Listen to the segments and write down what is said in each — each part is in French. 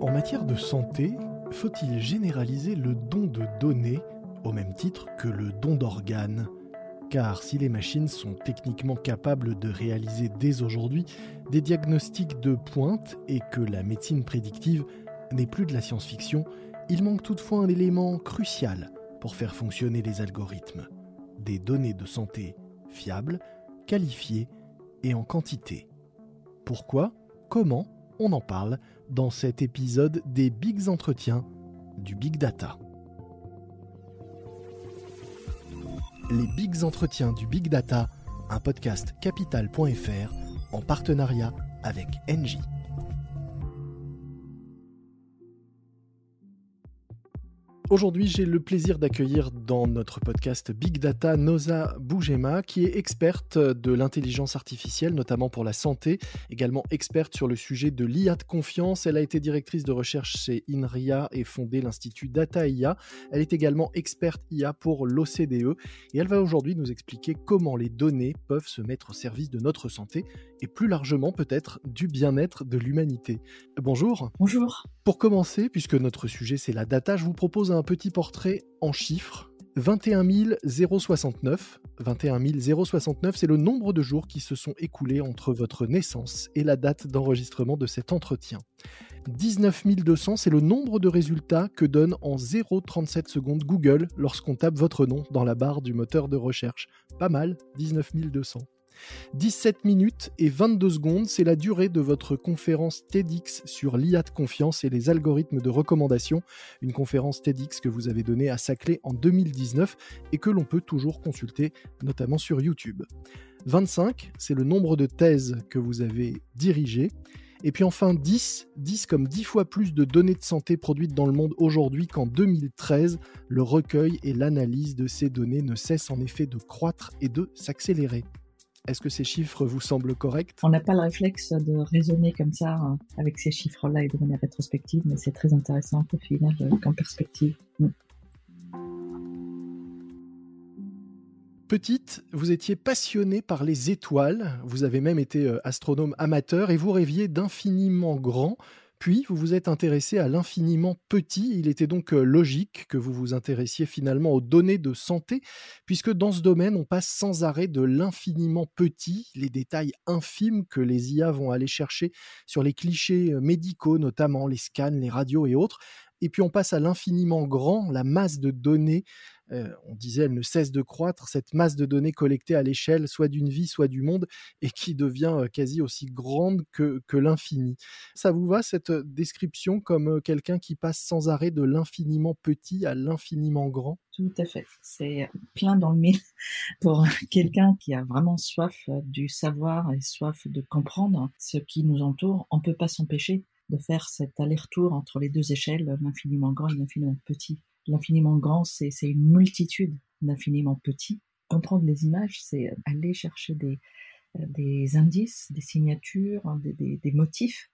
En matière de santé, faut-il généraliser le don de données au même titre que le don d'organes? Car si les machines sont techniquement capables de réaliser dès aujourd'hui des diagnostics de pointe et que la médecine prédictive n'est plus de la science-fiction, il manque toutefois un élément crucial pour faire fonctionner les algorithmes. Des données de santé fiables, qualifiées et en quantité. Pourquoi Comment On en parle dans cet épisode des Bigs Entretiens du Big Data. Les Bigs Entretiens du Big Data, un podcast capital.fr en partenariat avec Engie. Aujourd'hui, j'ai le plaisir d'accueillir dans notre podcast Big Data Noza Boujema, qui est experte de l'intelligence artificielle, notamment pour la santé, également experte sur le sujet de l'IA de confiance. Elle a été directrice de recherche chez INRIA et fondé l'Institut Data IA. Elle est également experte IA pour l'OCDE et elle va aujourd'hui nous expliquer comment les données peuvent se mettre au service de notre santé et plus largement peut-être du bien-être de l'humanité. Bonjour. Bonjour. Pour commencer, puisque notre sujet c'est la data, je vous propose un petit portrait en chiffres. 21 069. 21 069, c'est le nombre de jours qui se sont écoulés entre votre naissance et la date d'enregistrement de cet entretien. 19 200, c'est le nombre de résultats que donne en 0,37 secondes Google lorsqu'on tape votre nom dans la barre du moteur de recherche. Pas mal, 19 200. 17 minutes et 22 secondes, c'est la durée de votre conférence TEDx sur l'IA de confiance et les algorithmes de recommandation, une conférence TEDx que vous avez donnée à Saclay en 2019 et que l'on peut toujours consulter notamment sur YouTube. 25, c'est le nombre de thèses que vous avez dirigées. Et puis enfin 10, 10 comme 10 fois plus de données de santé produites dans le monde aujourd'hui qu'en 2013. Le recueil et l'analyse de ces données ne cessent en effet de croître et de s'accélérer. Est-ce que ces chiffres vous semblent corrects? On n'a pas le réflexe de raisonner comme ça hein, avec ces chiffres-là et de manière rétrospective, mais c'est très intéressant au final euh, en perspective. Mm. Petite, vous étiez passionnée par les étoiles, vous avez même été euh, astronome amateur et vous rêviez d'infiniment grand puis, vous vous êtes intéressé à l'infiniment petit. Il était donc euh, logique que vous vous intéressiez finalement aux données de santé, puisque dans ce domaine, on passe sans arrêt de l'infiniment petit, les détails infimes que les IA vont aller chercher sur les clichés euh, médicaux, notamment les scans, les radios et autres. Et puis on passe à l'infiniment grand, la masse de données euh, on disait, elle ne cesse de croître, cette masse de données collectées à l'échelle soit d'une vie, soit du monde, et qui devient euh, quasi aussi grande que, l'infini. Ça vous va, cette euh, description, comme quelqu'un qui passe sans arrêt de l'infiniment petit à l'infiniment grand? Tout à fait. C'est plein dans le mille pour quelqu'un qui a vraiment soif du savoir et soif de comprendre ce qui nous entoure. On ne peut pas s'empêcher de faire cet aller-retour entre les deux échelles, l'infiniment grand et l'infiniment petit. L'infiniment grand, c'est une multitude d'infiniment petits. Comprendre les images, c'est aller chercher des, indices, des signatures, des, des, motifs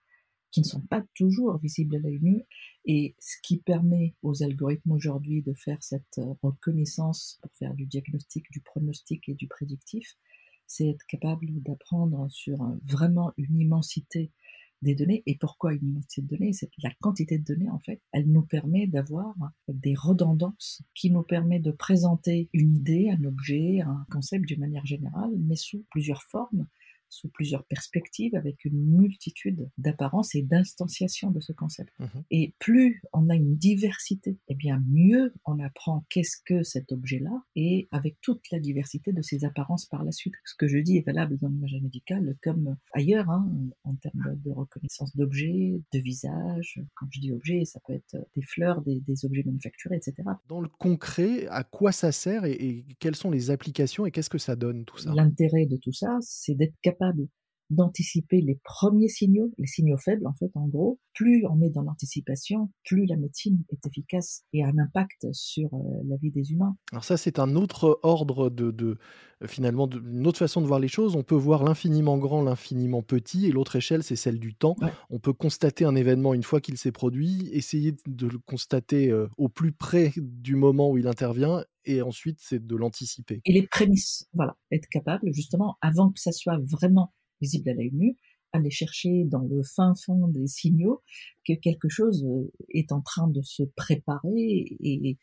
qui ne sont pas toujours visibles à l'œil nu. Et ce qui permet aux algorithmes aujourd'hui de faire cette reconnaissance pour faire du diagnostic, du pronostic et du prédictif, c'est être capable d'apprendre sur vraiment une immensité des données. Et pourquoi une immensité de données C'est la quantité de données, en fait, elle nous permet d'avoir des redondances qui nous permet de présenter une idée, un objet, un concept d'une manière générale, mais sous plusieurs formes sous plusieurs perspectives, avec une multitude d'apparences et d'instanciations de ce concept. Mmh et plus on a une diversité, et eh bien mieux on apprend qu'est-ce que cet objet-là, et avec toute la diversité de ses apparences par la suite. Ce que je dis est valable dans l'image médicale comme ailleurs, hein, en termes de reconnaissance d'objets, de visage. Quand je dis objet, ça peut être des fleurs, des, objets manufacturés, etc. Dans le concret, à quoi ça sert et, et quelles sont les applications et qu'est-ce que ça donne tout ça? L'intérêt de tout ça, c'est d'être capable capable d'anticiper les premiers signaux, les signaux faibles en fait en gros. Plus on est dans l'anticipation, plus la médecine est efficace et a un impact sur euh, la vie des humains. Alors ça c'est un autre ordre de, de finalement une autre façon de voir les choses. On peut voir l'infiniment grand, l'infiniment petit et l'autre échelle c'est celle du temps. On peut constater un événement une fois qu'il s'est produit, essayer de le constater euh, au plus près du moment où il intervient et ensuite c'est de l'anticiper. Et les prémices, voilà, être capable justement avant que ça soit vraiment visible à l'œil nu, aller chercher dans le fin fond des signaux que quelque chose euh, est en train de se préparer et,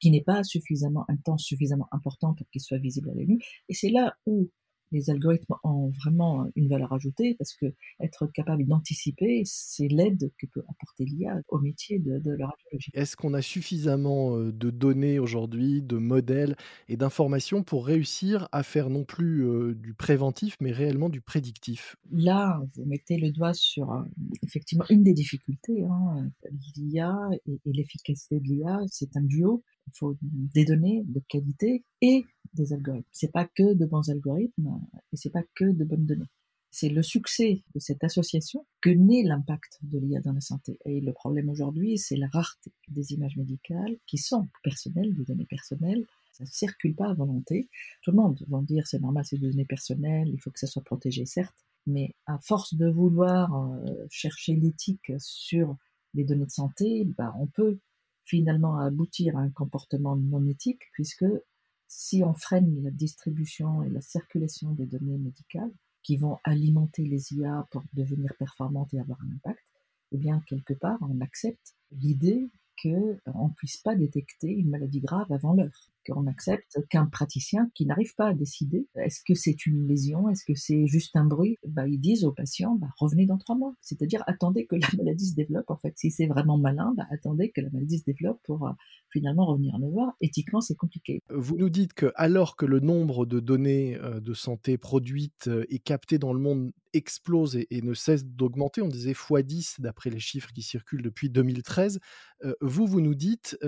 qui n'est pas suffisamment intense, suffisamment important pour qu'il soit visible à l'œil Et c'est là où les algorithmes ont vraiment une valeur ajoutée parce que être capable d'anticiper, c'est l'aide que peut apporter l'IA au métier de, de la radiologie. Est-ce qu'on a suffisamment euh, de données aujourd'hui, de modèles et d'informations pour réussir à faire non plus euh, du préventif, mais réellement du prédictif? Là, vous mettez le doigt sur euh, effectivement une des difficultés. Hein, L'IA et, et l'efficacité de l'IA, c'est un duo. Il faut des données de qualité et des algorithmes. C'est pas que de bons algorithmes et c'est pas que de bonnes données. C'est le succès de cette association que naît l'impact de l'IA dans la santé. Et le problème aujourd'hui, c'est la rareté des images médicales qui sont personnelles, des données personnelles. Ça ne circule pas à volonté. Tout le monde va dire c'est normal, c'est des données personnelles, il faut que ça soit protégé, certes. Mais à force de vouloir euh, chercher l'éthique sur les données de santé, bah, on peut finalement aboutir à un comportement non éthique, puisque si on freine la distribution et la circulation des données médicales qui vont alimenter les IA pour devenir performantes et avoir un impact, eh bien, quelque part, on accepte l'idée qu'on ne puisse pas détecter une maladie grave avant l'heure qu'on accepte qu'un praticien qui n'arrive pas à décider est-ce que c'est une lésion, est-ce que c'est juste un bruit, bah, ils disent aux patients bah, revenez dans trois mois. C'est-à-dire attendez que la maladie se développe. En fait, si c'est vraiment malin, bah, attendez que la maladie se développe pour euh, finalement revenir nous voir. Éthiquement, c'est compliqué. Vous nous dites que alors que le nombre de données euh, de santé produites euh, et captées dans le monde explose et, ne cesse d'augmenter, on disait x10 d'après les chiffres qui circulent depuis 2013, vous, vous nous dites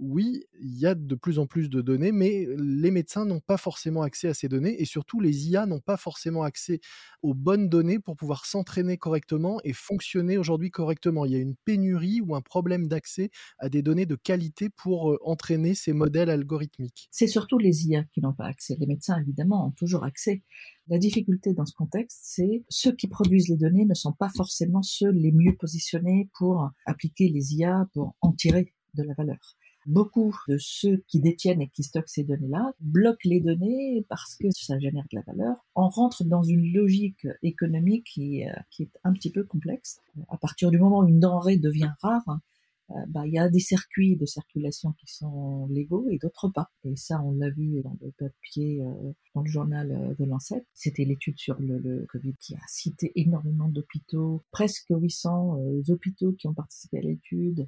oui, il y a de plus en plus de données, mais les médecins n'ont pas forcément accès à ces données et surtout les IA n'ont pas forcément accès aux bonnes données pour pouvoir s'entraîner correctement et fonctionner aujourd'hui correctement. Il y a une pénurie ou un problème d'accès à des données de qualité pour entraîner ces modèles algorithmiques. C'est surtout les IA qui n'ont pas accès. Les médecins, évidemment, ont toujours accès. La difficulté dans ce contexte, c'est ceux qui produisent les données ne sont pas forcément ceux les mieux positionnés pour appliquer les IA, pour en tirer de la valeur beaucoup de ceux qui détiennent et qui stockent ces données-là bloquent les données parce que ça génère de la valeur. On rentre dans une logique économique qui, euh, qui est un petit peu complexe. À partir du moment où une denrée devient rare, euh, bah, il y a des circuits de circulation qui sont légaux et d'autres pas. Et ça, on l'a vu dans le papier, euh, dans le journal de Lancet. C'était l'étude sur le, Covid qui a cité énormément d'hôpitaux, presque 800 hôpitaux qui ont participé à l'étude,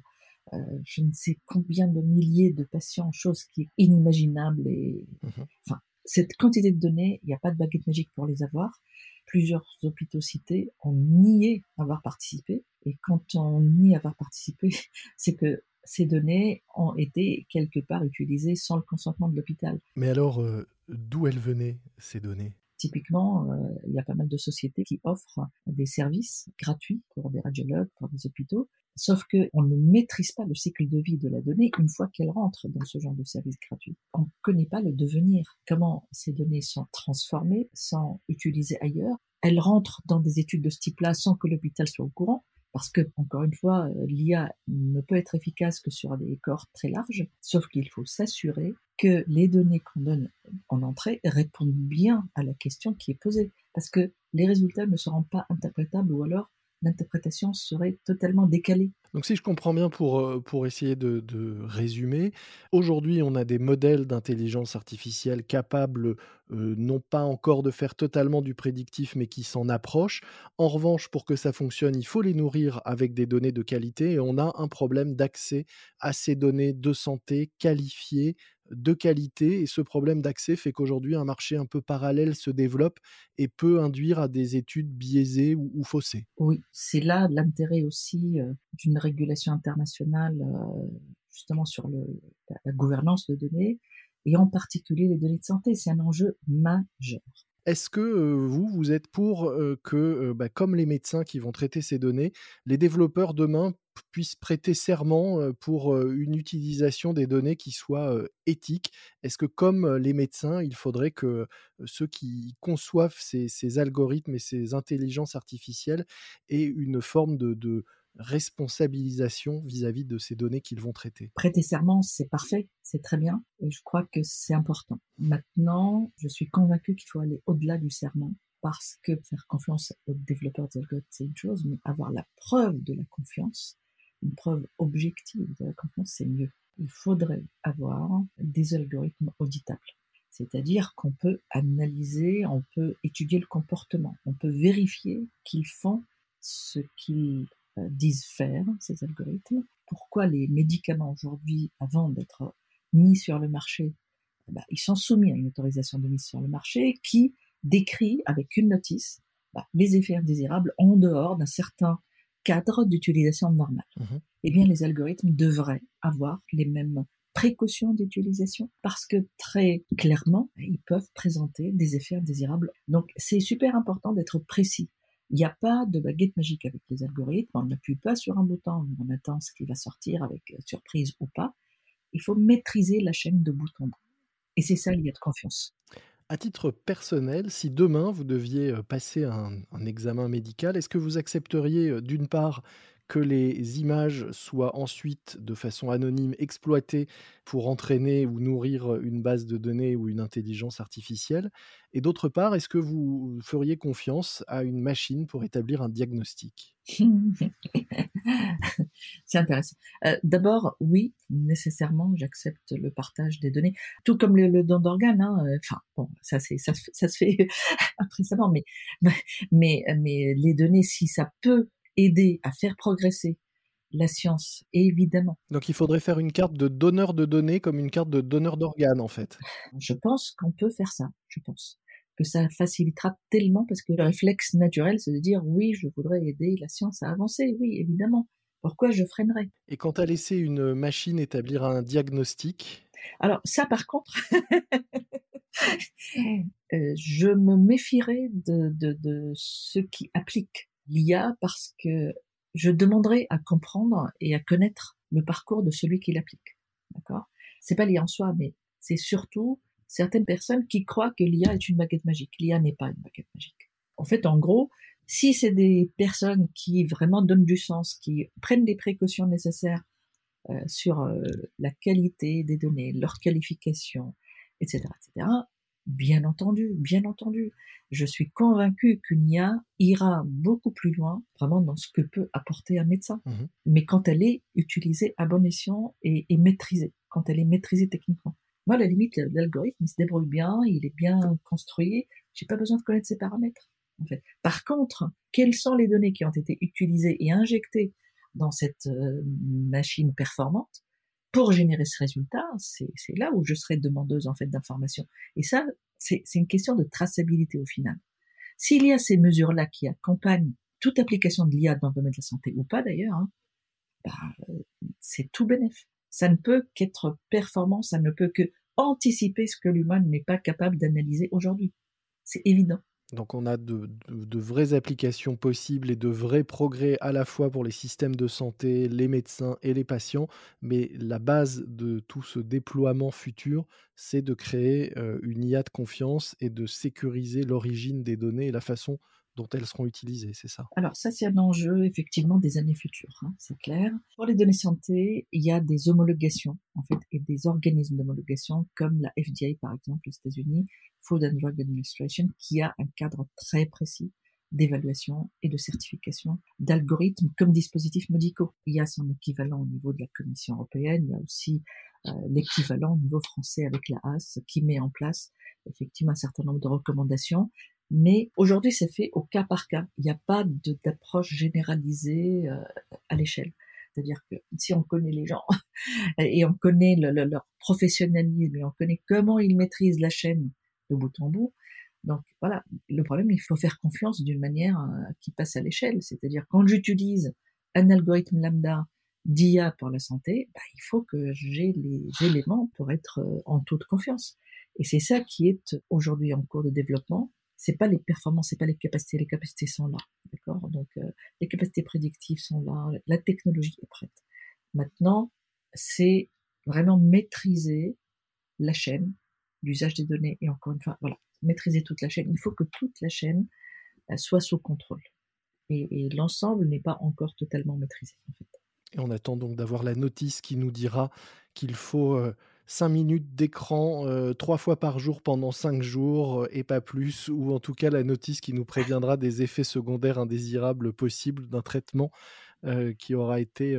euh, je ne sais combien de milliers de patients, chose qui est inimaginable. Et, mhm. enfin, cette quantité de données, il n'y a pas de baguette magique pour les avoir. Plusieurs hôpitaux cités ont nié avoir participé. Et quand on nie avoir participé, c'est que ces données ont été quelque part utilisées sans le consentement de l'hôpital. Mais alors, euh, d'où elles venaient, ces données? Typiquement, euh, il y a pas mal de sociétés qui offrent des services gratuits pour des radiologues, pour des hôpitaux, Sauf qu'on ne maîtrise pas le cycle de vie de la donnée une fois qu'elle rentre dans ce genre de service gratuit. On ne connaît pas le devenir, comment ces données sont transformées, sont utilisées ailleurs. Elles rentrent dans des études de ce type-là sans que l'hôpital soit au courant, parce que, encore une fois, l'IA ne peut être efficace que sur des corps très larges, sauf qu'il faut s'assurer que les données qu'on donne en entrée répondent bien à la question qui est posée, parce que les résultats ne seront pas interprétables ou alors l'interprétation serait totalement décalée. Donc si je comprends bien pour, euh, pour essayer de, résumer, aujourd'hui on a des modèles d'intelligence artificielle capables euh, non pas encore de faire totalement du prédictif mais qui s'en approchent. En revanche, pour que ça fonctionne, il faut les nourrir avec des données de qualité et on a un problème d'accès à ces données de santé qualifiées de qualité et ce problème d'accès fait qu'aujourd'hui un marché un peu parallèle se développe et peut induire à des études biaisées ou, faussées. Oui, c'est là l'intérêt aussi d'une régulation internationale justement sur la gouvernance de données et en particulier les données de santé. C'est un enjeu majeur. Est-ce que vous, vous êtes pour que, bah, comme les médecins qui vont traiter ces données, les développeurs demain puissent prêter serment pour une utilisation des données qui soit éthique Est-ce que, comme les médecins, il faudrait que ceux qui conçoivent ces, algorithmes et ces intelligences artificielles aient une forme de responsabilisation vis-à-vis de ces données qu'ils vont traiter. Prêter serment, c'est parfait, c'est très bien, et je crois que c'est important. Maintenant, je suis convaincue qu'il faut aller au-delà du serment, parce que faire confiance aux développeurs d'algorithmes, c'est une chose, mais avoir la preuve de la confiance, une preuve objective de la confiance, c'est mieux. Il faudrait avoir des algorithmes auditables. C'est-à-dire qu'on peut analyser, on peut étudier le comportement, on peut vérifier qu'ils font ce qu'ils disent faire, ces algorithmes. Pourquoi les médicaments aujourd'hui, avant d'être mis sur le marché, bah, ils sont soumis à une autorisation de mise sur le marché qui décrit avec une notice bah, les effets indésirables en dehors d'un certain cadre d'utilisation normale. Mmh eh bien, les algorithmes devraient avoir les mêmes précautions d'utilisation parce que très clairement, ils peuvent présenter des effets indésirables. Donc, c'est super important d'être précis. Il n'y a pas de baguette magique avec les algorithmes. On n'appuie pas sur un bouton, on attend ce qui va sortir avec euh, surprise ou pas. Il faut maîtriser la chaîne de bout en bout. Et c'est ça lié de confiance. À titre personnel, si demain vous deviez passer un, un examen médical, est-ce que vous accepteriez d'une part que les images soient ensuite, de façon anonyme, exploitées pour entraîner ou nourrir une base de données ou une intelligence artificielle? Et d'autre part, est-ce que vous feriez confiance à une machine pour établir un diagnostic? C'est intéressant. Euh, d'abord, oui, nécessairement, j'accepte le partage des données, tout comme le, don d'organes. Hein, euh, enfin, bon, ça, se fait appréciablement, mais, mais, mais les données, si ça peut aider à faire progresser la science, évidemment. Donc il faudrait faire une carte de donneur de données comme une carte de donneur d'organes, en fait. Je pense qu'on peut faire ça, je pense. Que ça facilitera tellement parce que le réflexe naturel, c'est de dire oui, je voudrais aider la science à avancer, oui, évidemment. Pourquoi je freinerais? Et quand à laisser une machine établir un diagnostic? Alors ça, par contre, euh, je me méfierais de, de, de ceux qui appliquent l'IA parce que je demanderai à comprendre et à connaître le parcours de celui qui l'applique. D'accord? C'est pas l'IA en soi, mais c'est surtout certaines personnes qui croient que l'IA est une baguette magique. L'IA n'est pas une baguette magique. En fait, en gros, si c'est des personnes qui vraiment donnent du sens, qui prennent les précautions nécessaires euh, sur euh, la qualité des données, leur qualification, etc., etc., Bien entendu, bien entendu. Je suis convaincue qu'une IA ira beaucoup plus loin, vraiment dans ce que peut apporter un médecin. Mmh Mais quand elle est utilisée à bon escient et, maîtrisée, quand elle est maîtrisée techniquement. Moi, à la limite, l'algorithme, il se débrouille bien, il est bien construit, j'ai pas besoin de connaître ses paramètres. En fait. Par contre, quelles sont les données qui ont été utilisées et injectées dans cette euh, machine performante pour générer ce résultat, c'est là où je serais demandeuse en fait d'informations. Et ça, c'est une question de traçabilité au final. S'il y a ces mesures-là qui accompagnent toute application de l'IA dans le domaine de la santé ou pas d'ailleurs, hein, bah, c'est tout bénéf. Ça ne peut qu'être performant, ça ne peut que anticiper ce que l'humain n'est pas capable d'analyser aujourd'hui. C'est évident. Donc on a de, vraies applications possibles et de vrais progrès à la fois pour les systèmes de santé, les médecins et les patients, mais la base de tout ce déploiement futur, c'est de créer euh, une IA de confiance et de sécuriser l'origine des données et la façon dont elles seront utilisées, c'est ça? Alors ça, c'est un enjeu effectivement des années futures, hein, c'est clair. Pour les données santé, il y a des homologations en fait et des organismes d'homologation comme la FDA par exemple aux États-Unis, Food and Drug Administration, qui a un cadre très précis d'évaluation et de certification d'algorithmes comme dispositifs médicaux. Il y a son équivalent au niveau de la Commission européenne, il y a aussi euh, l'équivalent au niveau français avec la HAS qui met en place effectivement un certain nombre de recommandations mais aujourd'hui, c'est fait au cas par cas. Il n'y a pas d'approche généralisée euh, à l'échelle. C'est-à-dire que si on connaît les gens et on connaît leur professionnalisme et on connaît comment ils maîtrisent la chaîne de bout en bout, donc voilà, le problème, il faut faire confiance d'une manière euh, qui passe à l'échelle. C'est-à-dire quand j'utilise un algorithme lambda d'IA pour la santé, bah, il faut que j'ai les éléments pour être euh, en toute confiance. Et c'est ça qui est aujourd'hui en cours de développement c'est pas les performances, c'est pas les capacités. Les capacités sont là, d'accord? Donc euh, les capacités prédictives sont là, la technologie est prête. Maintenant, c'est vraiment maîtriser la chaîne, l'usage des données et encore une fois, voilà, maîtriser toute la chaîne. Il faut que toute la chaîne euh, soit sous contrôle et, l'ensemble n'est pas encore totalement maîtrisé. Et on attend donc d'avoir la notice qui nous dira qu'il faut euh, 5 minutes d'écran euh, trois fois par jour pendant 5 jours euh, et pas plus, ou en tout cas la notice qui nous préviendra des effets secondaires indésirables possibles d'un traitement euh, qui aura été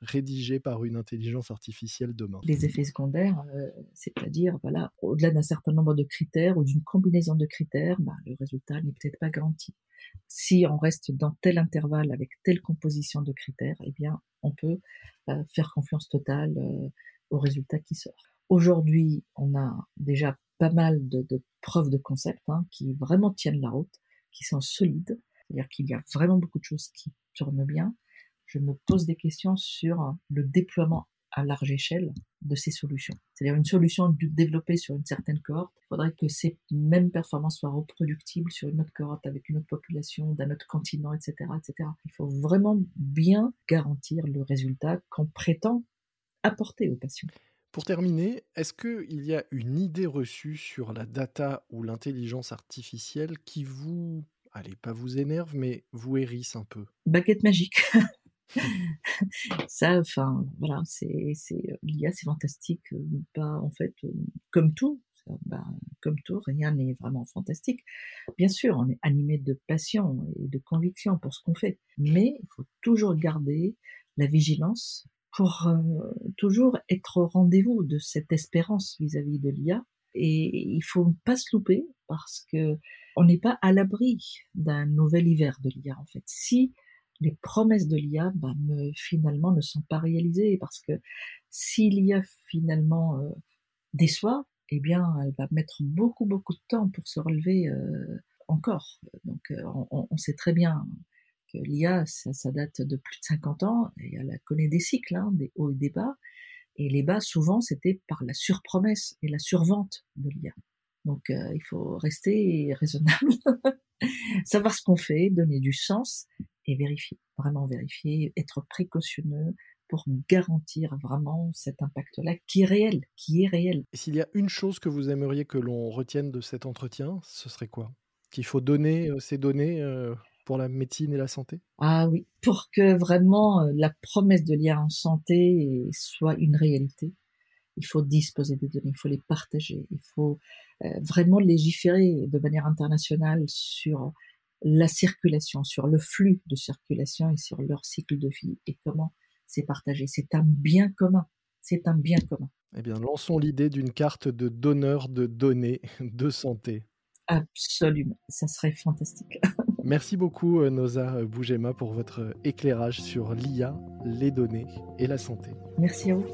rédigé par une intelligence artificielle demain. Les effets secondaires, c'est-à-dire, voilà, au-delà d'un certain nombre de critères ou d'une combinaison de critères, bah, le résultat n'est peut-être pas garanti. Si on reste dans tel intervalle avec telle composition de critères, eh bien, on peut faire confiance totale au résultat qui sort. Aujourd'hui, on a déjà pas mal de, preuves de concept hein, qui vraiment tiennent la route, qui sont solides, c'est-à-dire qu'il y a vraiment beaucoup de choses qui tournent bien. Je me pose des questions sur le déploiement à large échelle de ces solutions. C'est-à-dire une solution développée sur une certaine cohorte, il faudrait que ces mêmes performances soient reproductibles sur une autre cohorte avec une autre population, d'un autre continent, etc., etc. Il faut vraiment bien garantir le résultat qu'on prétend apporter aux patients. Pour terminer, est-ce qu'il y a une idée reçue sur la data ou l'intelligence artificielle qui vous, allez, pas vous énerve, mais vous hérisse un peu? Baguette magique. ça, enfin, voilà, c'est, l'IA, c'est fantastique. Pas, en fait, comme tout, bah, comme tout, rien n'est vraiment fantastique. Bien sûr, on est animé de passion et de conviction pour ce qu'on fait, mais il faut toujours garder la vigilance pour euh, toujours être au rendez-vous de cette espérance vis-à-vis de l'IA. Et il faut pas se louper parce que on n'est pas à l'abri d'un nouvel hiver de l'IA en fait. Si les promesses de l'IA bah, finalement ne sont pas réalisées parce que si l'IA finalement euh, déçoit, eh bien elle va mettre beaucoup beaucoup de temps pour se relever euh, encore. Donc on, on, sait très bien l'IA, ça, date de plus de 50 ans, et elle connaît des cycles, hein, des hauts et des bas, et les bas, souvent, c'était par la surpromesse et la survente de l'IA. Donc, euh, il faut rester raisonnable, savoir ce qu'on fait, donner du sens et vérifier, vraiment vérifier, être précautionneux pour garantir vraiment cet impact-là qui est réel, qui est réel. S'il y a une chose que vous aimeriez que l'on retienne de cet entretien, ce serait quoi? Qu'il faut donner euh, ces données euh, pour la médecine et la santé? Ah oui, pour que vraiment euh, la promesse de l'IA en santé soit une réalité, il faut disposer des données, il faut les partager, il faut euh, vraiment légiférer de manière internationale sur la circulation, sur le flux de circulation et sur leur cycle de vie et comment c'est partagé. C'est un bien commun. C'est un bien commun. Eh bien, lançons l'idée d'une carte de donneur de données de santé. Absolument, ça serait fantastique. Merci beaucoup euh, Noza Bougema pour votre éclairage sur l'IA, les données et la santé. Merci à vous.